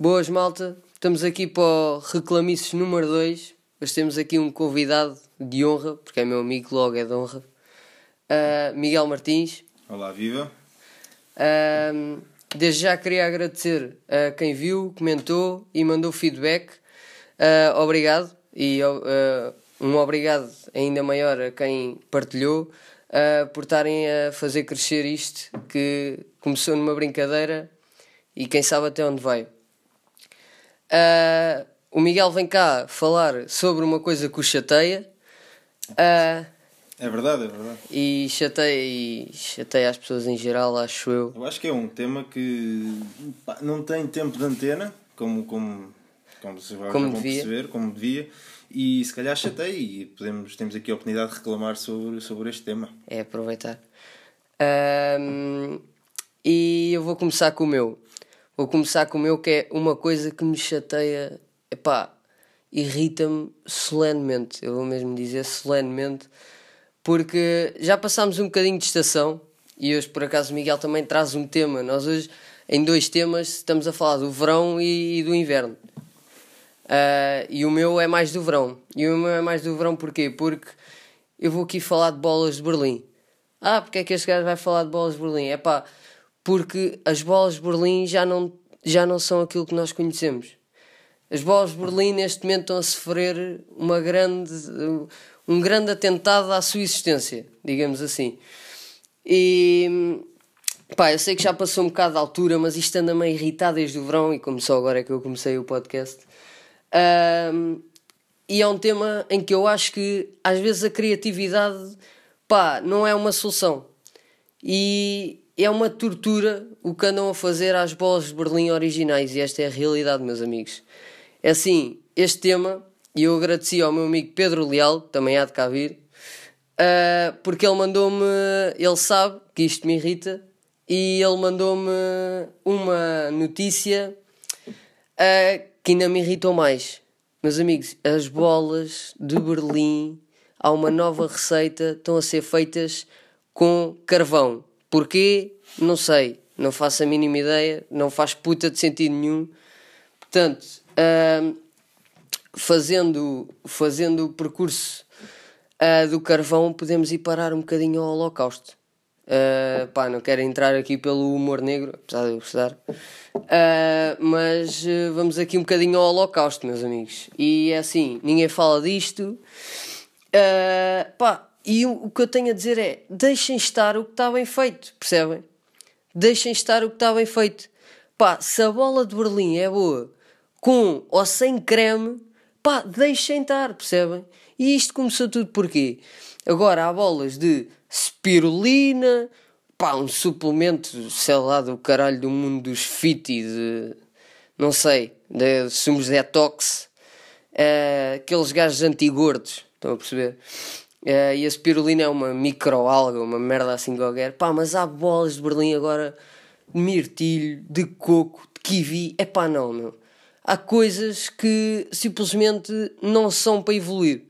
Boas, malta. Estamos aqui para o Reclamices número 2. Mas temos aqui um convidado de honra, porque é meu amigo, logo é de honra. Uh, Miguel Martins. Olá, viva. Uh, desde já queria agradecer a quem viu, comentou e mandou feedback. Uh, obrigado. E um obrigado ainda maior a quem partilhou por estarem a fazer crescer isto que começou numa brincadeira e quem sabe até onde vai. Uh, o Miguel vem cá falar sobre uma coisa que o chateia. Uh, é verdade, é verdade. E chateia, e chateia as pessoas em geral, acho eu. Eu acho que é um tema que pá, não tem tempo de antena, como, como, como se vai como devia. perceber, como devia. E se calhar chateia e podemos, temos aqui a oportunidade de reclamar sobre, sobre este tema. É aproveitar. Um, e eu vou começar com o meu. Vou começar com o meu, que é uma coisa que me chateia, epá, irrita-me solenemente. Eu vou mesmo dizer solenemente, porque já passámos um bocadinho de estação e hoje, por acaso, o Miguel também traz um tema. Nós hoje, em dois temas, estamos a falar do verão e, e do inverno. Uh, e o meu é mais do verão. E o meu é mais do verão porquê? Porque eu vou aqui falar de bolas de Berlim. Ah, porque é que este gajo vai falar de bolas de Berlim? É pá, porque as bolas de Berlim já não, já não são aquilo que nós conhecemos. As bolas de Berlim neste momento estão a sofrer uma grande, um grande atentado à sua existência, digamos assim. E pá, eu sei que já passou um bocado de altura, mas isto anda meio irritado desde o verão e como só agora é que eu comecei o podcast. Um, e é um tema em que eu acho que às vezes a criatividade pá, não é uma solução. E é uma tortura o que andam a fazer às bolas de Berlim originais e esta é a realidade, meus amigos. É assim, este tema, e eu agradeci ao meu amigo Pedro Leal, também há de cá vir, uh, porque ele mandou-me, ele sabe que isto me irrita, e ele mandou-me uma notícia uh, que ainda me irritou mais. Meus amigos, as bolas de Berlim, há uma nova receita, estão a ser feitas com carvão. Porquê? Não sei. Não faço a mínima ideia. Não faz puta de sentido nenhum. Portanto, uh, fazendo, fazendo o percurso uh, do carvão, podemos ir parar um bocadinho ao Holocausto. Uh, pá, não quero entrar aqui pelo humor negro, apesar de eu gostar. Uh, mas uh, vamos aqui um bocadinho ao Holocausto, meus amigos. E é assim, ninguém fala disto. Uh, pá, e o, que eu tenho a dizer é: deixem estar o que está bem feito, percebem? Deixem estar o que está bem feito. Pá, se a bola de Berlim é boa, com ou sem creme, pá, deixem estar, percebem? E isto começou tudo porquê? Agora há bolas de spirulina, pá, um suplemento, sei lá, do caralho do mundo dos fit e de. não sei, de sumos detox, uh, aqueles gajos antigordos, estão a perceber? Uh, e a spirulina é uma microalga, uma merda assim qualquer. Pá, mas há bolas de Berlim agora de mirtilho, de coco, de kiwi. É pá, não, meu. Há coisas que simplesmente não são para evoluir.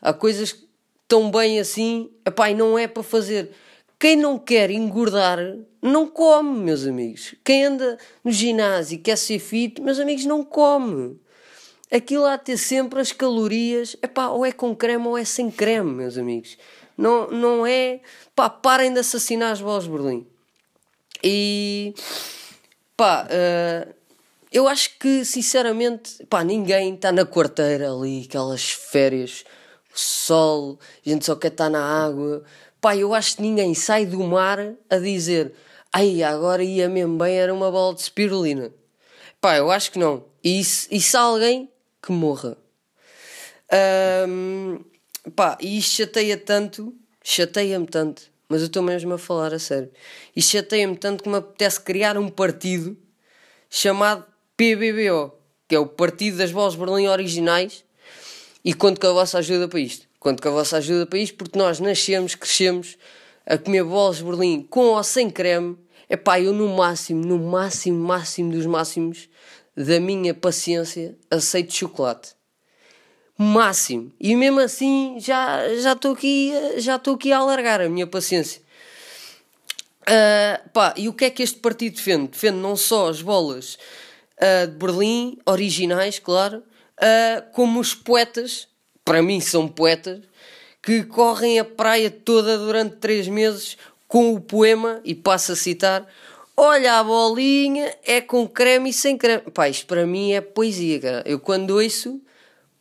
Há coisas que estão bem assim, epá, e não é para fazer. Quem não quer engordar, não come, meus amigos. Quem anda no ginásio e quer ser fit, meus amigos, não come aquilo há de ter sempre as calorias, epá, ou é com creme ou é sem creme, meus amigos. Não, não é, pá, parem de assassinar as bolas de Berlim. E, pá, uh, eu acho que, sinceramente, pá, ninguém está na quarteira ali, aquelas férias, sol, a gente só quer estar na água. Pá, eu acho que ninguém sai do mar a dizer, ai, agora ia mesmo bem, era uma bola de spirulina. Pá, eu acho que não. E, e se alguém que morra. Um, pá, e isto chateia tanto, chateia-me tanto, mas eu estou mesmo a falar a sério. Isto chateia-me tanto que me apetece criar um partido chamado PBBO, que é o Partido das Bolas Berlim Originais, e conto com a vossa ajuda para isto. Conto com a vossa ajuda para isto porque nós nascemos, crescemos a comer bolas Berlim com ou sem creme. É pá, eu no máximo, no máximo, máximo dos máximos, da minha paciência, aceito chocolate. Máximo. E mesmo assim já já estou aqui, já estou aqui a alargar a minha paciência. Uh, pá, e o que é que este partido defende? Defende não só as bolas uh, de Berlim, originais, claro, uh, como os poetas, para mim são poetas, que correm a praia toda durante três meses com o poema, e passo a citar, Olha a bolinha, é com creme e sem creme. Pá, isto para mim é poesia, cara. Eu quando ouço,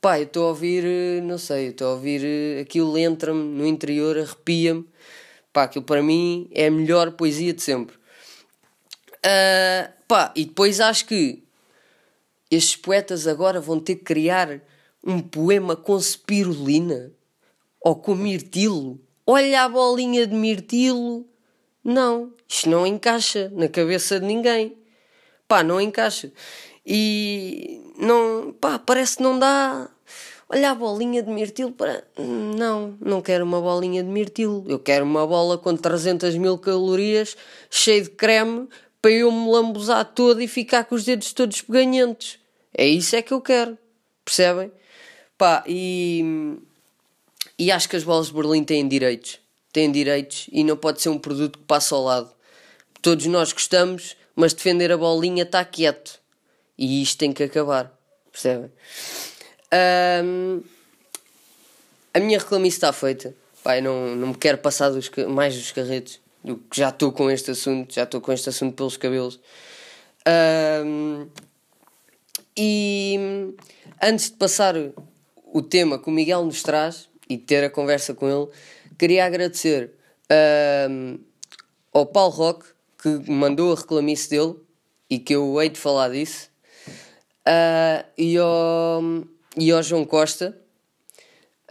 pá, eu estou a ouvir, eh, não sei, estou a ouvir, eh, aquilo entra-me no interior, arrepia-me. Pá, aquilo para mim é a melhor poesia de sempre. Uh, pá, e depois acho que estes poetas agora vão ter que criar um poema com spirulina ou com mirtilo. Olha a bolinha de mirtilo não, isto não encaixa na cabeça de ninguém. Pá, não encaixa. E não, pá, parece que não dá. Olha a bolinha de mirtilo para. Não, não quero uma bolinha de mirtilo. Eu quero uma bola com 300 mil calorias, cheia de creme, para eu me lambuzar todo e ficar com os dedos todos peganhentos. É isso é que eu quero. Percebem? Pá, e. E acho que as bolas de Berlim têm direitos têm direitos e não pode ser um produto que passa ao lado. Todos nós gostamos, mas defender a bolinha está quieto. E isto tem que acabar. Percebem? Um, a minha reclamice está feita. Pai, não, não me quero passar dos, mais dos carretos. Do que já estou com este assunto. Já estou com este assunto pelos cabelos. Um, e antes de passar o tema que o Miguel nos traz e ter a conversa com ele, Queria agradecer ao Paulo Roque que mandou a reclamice dele e que eu hei de falar disso. Uh, e, ao, e ao João Costa,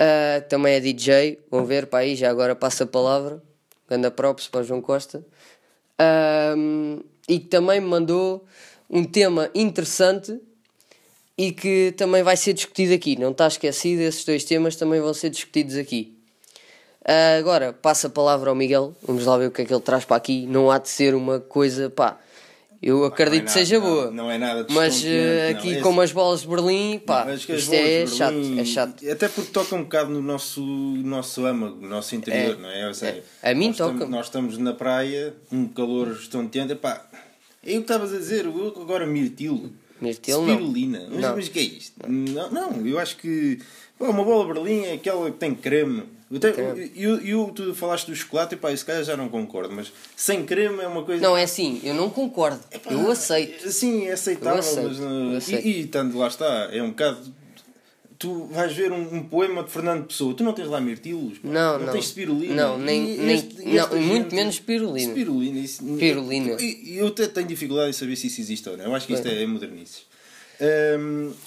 uh, também é DJ. Vão ver para aí, já agora passa a palavra. Ganda props para o João Costa. E que também me mandou um tema interessante e que também vai ser discutido aqui. Não está esquecido, esses dois temas também vão ser discutidos aqui. Uh, agora, passa a palavra ao Miguel. Vamos lá ver o que é que ele traz para aqui. Não há de ser uma coisa, pá. Eu acredito é que seja boa. Não, é nada Mas uh, aqui, não, como as bolas de Berlim, pá, não, isto é Berlim, chato, é chato. Até porque toca um bocado no nosso, nosso âmago, no nosso interior, é, não é? Seja, é. A mim nós toca. Estamos, nós estamos na praia, um calor estonteante, pá. É o que estavas a dizer, agora mirtilo. Mirtilo Spirulina. Não. Mas, mas o que é isto? Não, não, eu acho que pá, uma bola Berlim é aquela que tem creme eu, eu, tu falaste do chocolate e pá, isso calhar já não concordo, mas sem creme é uma coisa. Não, é assim, eu não concordo. Epá, eu aceito. Sim, é aceitável, aceito, mas. Uh, aceito. E, e tanto lá está, é um bocado. Tu vais ver um, um, poema de Fernando Pessoa, tu não tens lá mirtilos, não, não, não tens spirulina. Não, nem, e nem, este, não, muito menos spirulina. Spirulina, isso. E eu até tenho dificuldade em saber se isso existe ou não. Eu acho que isto é, é modernice.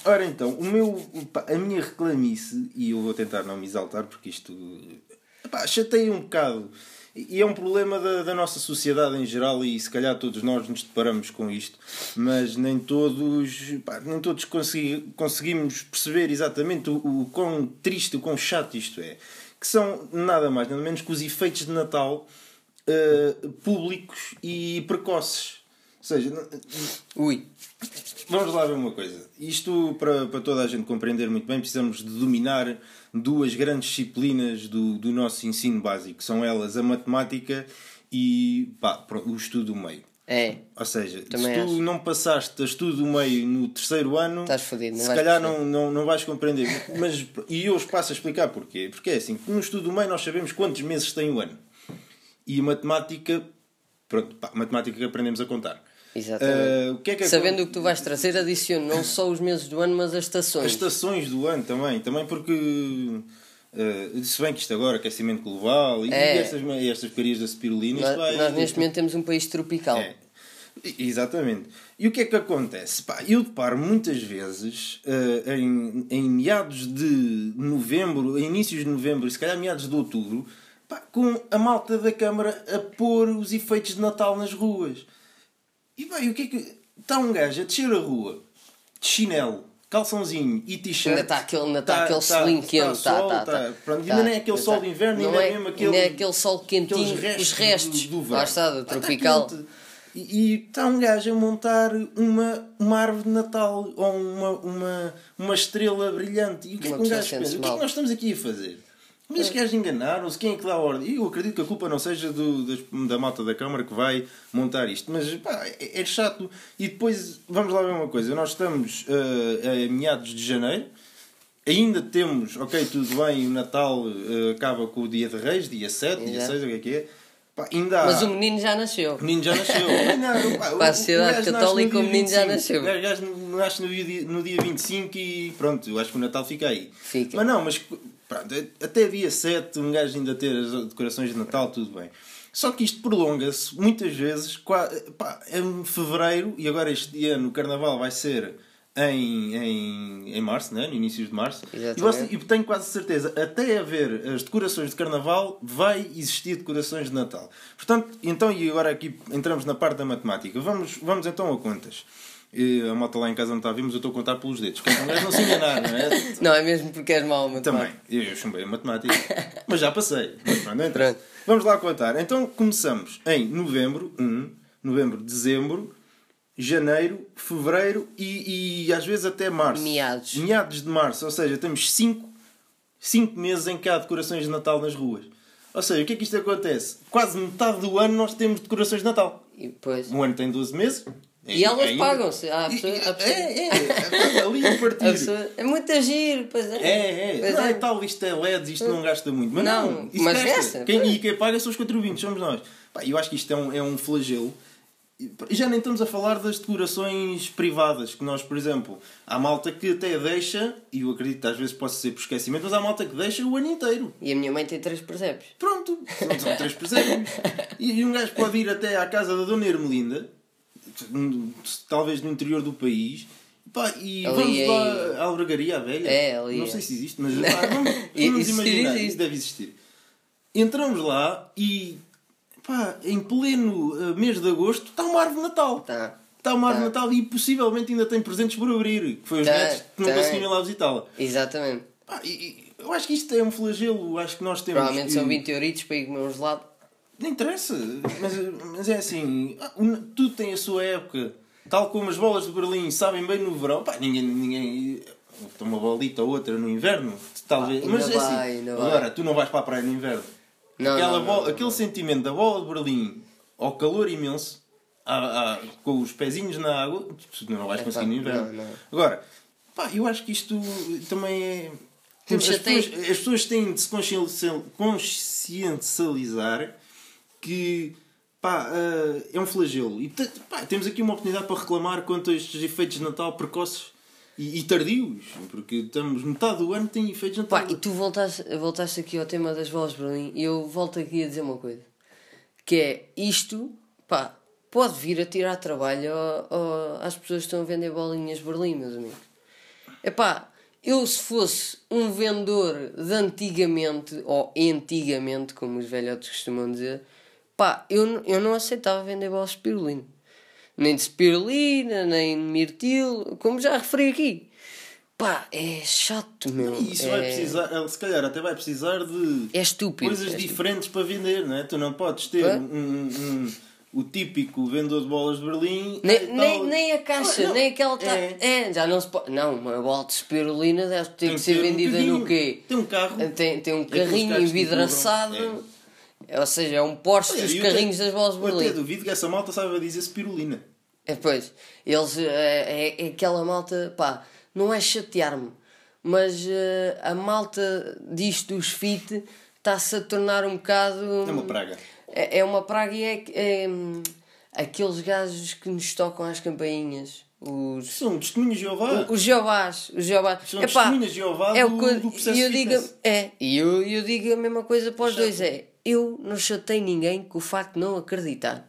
Ora então, o meu, a minha reclamice, e eu vou tentar não me exaltar porque isto pá, chateia um bocado. E é um problema da, da, nossa sociedade em geral, e se calhar todos nós nos deparamos com isto, mas nem todos, nem todos consegui, conseguimos perceber exatamente o, o quão triste, o quão chato isto é. Que são nada mais, nada menos que os efeitos de Natal uh, públicos e precoces. Ou seja, ui, Vamos lá ver uma coisa. Isto, para, para toda a gente compreender muito bem, precisamos de dominar duas grandes disciplinas do, do nosso ensino básico. São elas a matemática e pá, o estudo do meio. É. Ou seja, Também se tu acho. não passaste a estudo do meio no terceiro ano, Estás fodido, se calhar não, não, não vais compreender. Mas, e eu os passo a explicar porquê. Porque é assim, no estudo do meio nós sabemos quantos meses tem o ano. E a matemática, pronto, pá, matemática que aprendemos a contar. Exatamente. Uh, que é que Sabendo o que tu vais trazer, adicione não só os meses do ano, mas as estações. As estações do ano também. Também porque. Uh, se bem que isto agora, aquecimento global e, é. estas, estas porcarias da spirulina. Nós, vai, nós neste momento temos um país tropical. É. Exatamente. E o que é que acontece? Pá, eu deparo muitas vezes uh, em, em meados de novembro, inícios de novembro e se calhar meados de outubro, pá, com a malta da Câmara a pôr os efeitos de Natal nas ruas. E vai, o que é que. Está um gajo a descer a rua de chinelo, calçãozinho e t-shirt. Ainda está aquele, ainda tá, tá aquele tá, solinho quente. Está, sol, tá, tá, Pronto, ainda não é aquele sol de inverno, ainda é, é mesmo aquele. Ainda é aquele sol quentinho, restos os restos. Do, do verão. Lá está, do tropical. E está um gajo a montar uma, uma árvore de Natal ou uma, uma, uma estrela brilhante. E o que é que um gajo pensa? O que é que nós estamos aqui a fazer? Mas os gajos enganaram-se, quem é que dá a ordem? Eu acredito que a culpa não seja do, da malta da Câmara que vai montar isto, mas pá, é, é, chato. E depois, vamos lá ver uma coisa: nós estamos uh, a meados de janeiro, ainda temos, ok, tudo bem, o Natal uh, acaba com o dia de Reis, dia 7, Exato. dia 6, o que é que é. Pá, ainda há... Mas o menino já nasceu. O menino já nasceu. não, pá, Para a sociedade católica, o menino 25. já nasceu. O gajo nasce no dia, no dia 25 e pronto, eu acho que o Natal fica aí. Fica. Mas não, mas pronto, até dia 7 um gajo ainda ter as decorações de Natal, tudo bem. Só que isto prolonga-se muitas vezes pá, em fevereiro e agora este ano o carnaval vai ser em, em, em março, né? no início de março. E, você, e, tenho quase certeza, até haver as decorações de carnaval, vai existir decorações de Natal. Portanto, então, e agora aqui entramos na parte da matemática. Vamos, vamos então a contas. E a moto lá em casa não está a ver, mas eu estou a contar pelos dedos. Que é não se enganar, não é? Não, é mesmo porque és mau matemática. Também, eu, chumbei a matemática. mas já passei. Mas pronto, então, Vamos lá contar. Então começamos em novembro, 1, novembro, dezembro, janeiro, fevereiro e, e às vezes até março. Meados. Meados de março, ou seja, temos 5 cinco, meses em que há decorações de Natal nas ruas. Ou seja, o que é que isto acontece? Quase metade do ano nós temos decorações de Natal. E depois... Um ano tem 12 meses. E elas é pagam-se. É, é, é, ali a partir. Pessoa, é muito agir, pois é. É, é. Não, é. tal, isto é LEDs, isto não gasta muito. Mas não, mas gasta. Quem, e quem paga são os contribuintes, somos nós. Pá, eu acho que isto é um, é um flagelo e já nem estamos a falar das decorações privadas, que nós, por exemplo, há malta que até deixa, e eu acredito que às vezes possa ser por esquecimento, mas há malta que deixa o ano inteiro. E a minha mãe tem três presépios. Pronto, são três presépios. e, um gajo pode ir até à casa da Dona Ermelinda, talvez no interior do país, Pá, e ali vamos lá à albergaria, à velha. É, ali Não sei se existe, mas pá, vamos, vamos imaginar, isso deve existir. Entramos lá e pá, em pleno uh, mês de agosto, está uma árvore de Natal. Tá. Está uma árvore de tá. Natal e possivelmente ainda tem presentes por abrir. Que foi os tá, netos que não tá. conseguiram ir lá visitá-la. Exatamente. Pá, e, eu acho que isto é um flagelo. Acho que nós temos. Provavelmente que... são 20 euritos para ir comer um gelado. Não interessa. Mas, mas é assim: tudo tem a sua época. Tal como as bolas de Berlim sabem bem no verão. Pá, ninguém. ninguém uma bolita ou outra no inverno, talvez. Ah, mas é assim, agora, tu não vais para a praia no inverno. Não, Aquela não, bola, não, aquele sentimento da bola de Berlim ao calor imenso, à, à, com os pezinhos na água, não vais conseguir no inverno. Agora, pá, eu acho que isto também é. As pessoas, as pessoas têm de se consciencializar que pá, uh, é um flagelo. E pá, temos aqui uma oportunidade para reclamar quanto a estes efeitos de Natal precoces e, e, tardios, porque estamos metade do ano tem efeitos na Pá, e tu voltaste, voltaste aqui ao tema das para mim e eu volto aqui a dizer uma coisa que é isto, pá, pode vir a tirar trabalho ao, às pessoas que estão a vender bolinhas de Berlim, meus amigos. É pá, eu se fosse um vendedor de antigamente, ou antigamente, como os velhotes costumam dizer, pá, eu, eu não aceitava vender bolas de pirulino nem de spirulina, nem de mirtilo, como já referi aqui. Pá, é chato, meu. E isso é... vai precisar, se calhar até vai precisar de é estúpido, coisas é diferentes para vender, não é? Tu não podes ter um, um, o típico vendedor de bolas de Berlim. Nem, tal... nem, nem, a caixa, ah, nem aquela. É. é. já não se pode. Não, uma bola de spirulina deve ter tem que ser vendida um no quê? Tem um carro. Tem, tem um carrinho envidraçado. Ou seja, é um Porsche dos carrinhos das bolas de Berlim. Eu até duvido que essa malta saiba dizer spirulina. É, pois, eles, é, é, é aquela malta, pá, não é chatear-me, mas uh, a malta disto dos fit está-se a tornar um bocado. É uma praga. É, é uma praga e é, é aqueles gajos que nos tocam às campainhas. Os... São testemunhos de Jeová. Os Jeovás. Os Jeovás. São testemunhas de Jeová é do, que, do processo eu digo, É, e eu, eu digo a mesma coisa para os dois: é eu não chatei ninguém com o facto de não acreditar.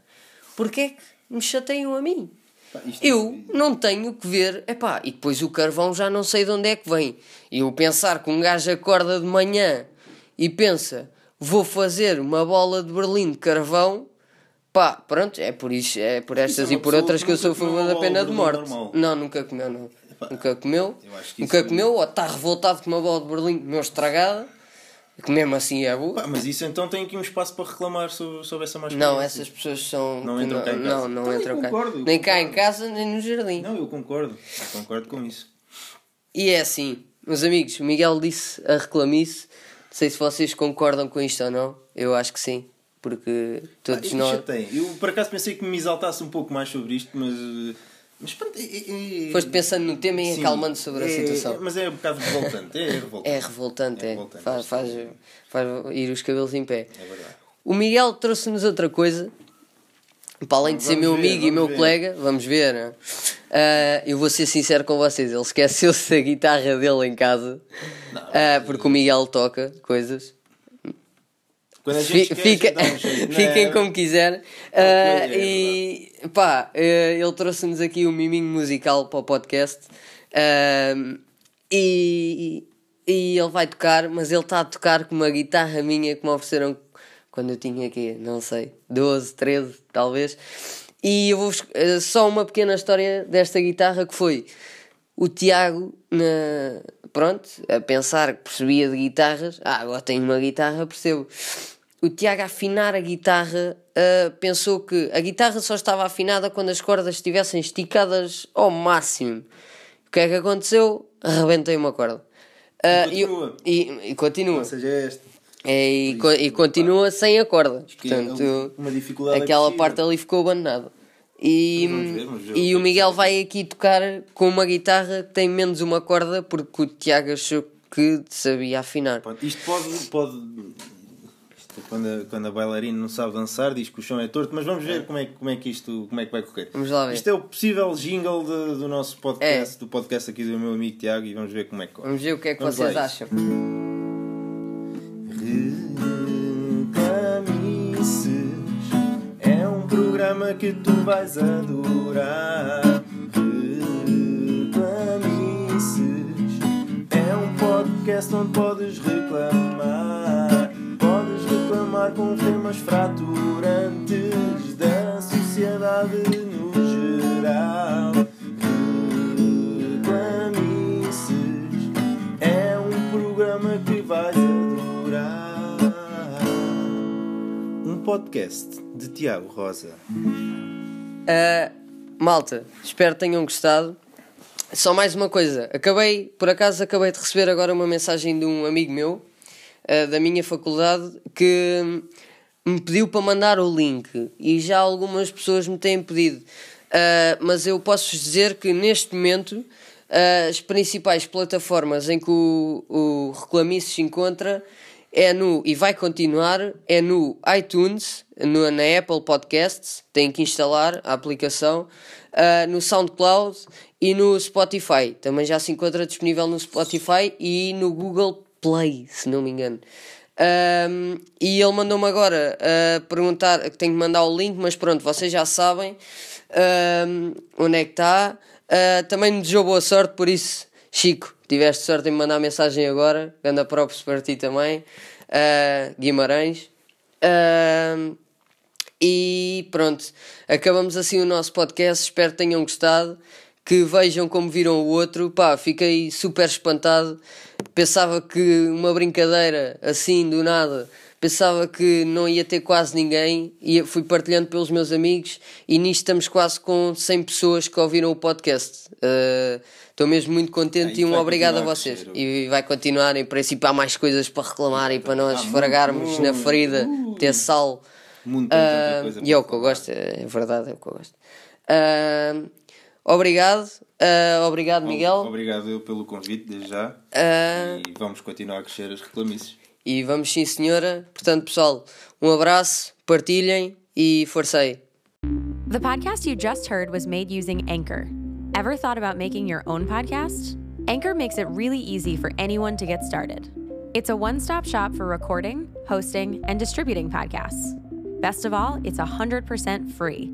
Porquê é que me chateiam a mim. Pá, eu é... não tenho que ver, epá, e depois o carvão já não sei de onde é que vem. E eu pensar que um gajo acorda de manhã e pensa, vou fazer uma bola de Berlim de carvão, pá, pronto, é por isso, é por estas é e por outras que eu sou a favor da pena de morte. Normal. Não, nunca comeu, não. Epá, nunca comeu, nunca comeu, ou está revoltado com uma bola de Berlim meu estragada que mesmo assim é Pá, mas isso então tem aqui um espaço para reclamar sobre, sobre essa mais Não, essas pessoas são. Não entram não, cá em casa. Não, não então, entram cá. Concordo, nem cá em casa, nem no jardim. Não, eu concordo. Eu concordo com isso. E é assim, meus amigos, o Miguel disse a reclamice, sei se vocês concordam com isto ou não. Eu acho que sim. Porque todos ah, nós. Eu por acaso pensei que me exaltasse um pouco mais sobre isto, mas. Mas pronto, é, é, Foste pensando no tema e acalmando sobre a é, situação. mas é um bocado revoltante. É revoltante. É revoltante, é. Revoltante, faz, faz, faz ir os cabelos em pé. É verdade. O Miguel trouxe-nos outra coisa. Para além de ser meu ver, amigo e meu ver. colega, vamos ver, né? Uh, eu vou ser sincero com vocês, ele esqueceu-se da guitarra dele em casa, não, uh, porque o Miguel toca coisas. Quando a gente Fica, jeito, fiquem é? como quiser. Uh, e pá, ele trouxe-nos aqui um miminho musical para o podcast. e, e ele vai tocar, mas ele está a tocar com uma guitarra minha que me ofereceram quando eu tinha aqui, não sei, 12, 13 talvez. E eu vou eh, só uma pequena história desta guitarra que foi o Tiago, na, pronto, a pensar que percebia de guitarras, ah, agora tenho uma guitarra, percebo. O Tiago a afinar a guitarra uh, pensou que a guitarra só estava afinada quando as cordas estivessem esticadas ao máximo. O que é que aconteceu? Arrebentei uma corda. Uh, e continua. E, e, e continua. Ou seja, é este. É, e, co e continua sem a corda. É Portanto, uma dificuldade aquela parte ali ficou abandonada. E, vamos ver, vamos ver e o Miguel vai aqui tocar com uma guitarra que tem menos uma corda porque o Tiago achou que sabia afinar. Isto pode. pode quando, a, quando a bailarina não sabe dançar, diz que o chão é torto, mas vamos ver como é, como é que isto como é que vai correr. Vamos lá ver. Isto é o possível jingle de, do nosso podcast, é. do podcast aqui do meu amigo Tiago, e vamos ver como é que corre. Vamos ver o que é que vamos vocês acham. É um programa que tu vais adorar. Reclamices é um podcast onde podes reclamar. Reclamar com temas fraturantes da sociedade no geral. Reclamices é um programa que vais adorar. podcast de Tiago Rosa. Uh, malta, espero que tenham gostado. Só mais uma coisa, acabei, por acaso acabei de receber agora uma mensagem de um amigo meu uh, da minha faculdade que me pediu para mandar o link e já algumas pessoas me têm pedido. Uh, mas eu posso dizer que neste momento as principais plataformas em que o, o Reclamice se encontra é no, e vai continuar, é no iTunes, no, na Apple Podcasts, tem que instalar a aplicação, uh, no SoundCloud e no Spotify. Também já se encontra disponível no Spotify e no Google Play, se não me engano. Um, e ele mandou-me agora uh, perguntar tenho que mandar o link, mas pronto, vocês já sabem um, onde é que está. Uh, também me desejou boa sorte, por isso Chico, tiveste sorte em me mandar mensagem agora. Ganda props para ti também. Uh, Guimarães. E pronto, acabamos assim o nosso podcast. Espero que tenham gostado. Que vejam como viram o outro. Pá, fiquei super espantado. Pensava que uma brincadeira assim do nada pensava que não ia ter quase ninguém e fui partilhando pelos meus amigos e nisto estamos quase com 100 pessoas que ouviram o podcast. Uh, Estou mesmo muito contente e um obrigado a vocês. A e vai continuar, em princípio há mais coisas para reclamar e para nós esfregarmos na ferida, ter sal. Muito, uh, e é o que eu gosto, é verdade, é o que eu gosto. Uh, obrigado, uh, obrigado Miguel. Obrigado eu pelo convite, desde já. e vamos continuar a crescer as reclamices. E vamos sim, senhora. Portanto, pessoal, um abraço, partilhem e forcei. The podcast you just heard was made using Anchor. Ever thought about making your own podcast? Anchor makes it really easy for anyone to get started. It's a one stop shop for recording, hosting, and distributing podcasts. Best of all, it's 100% free.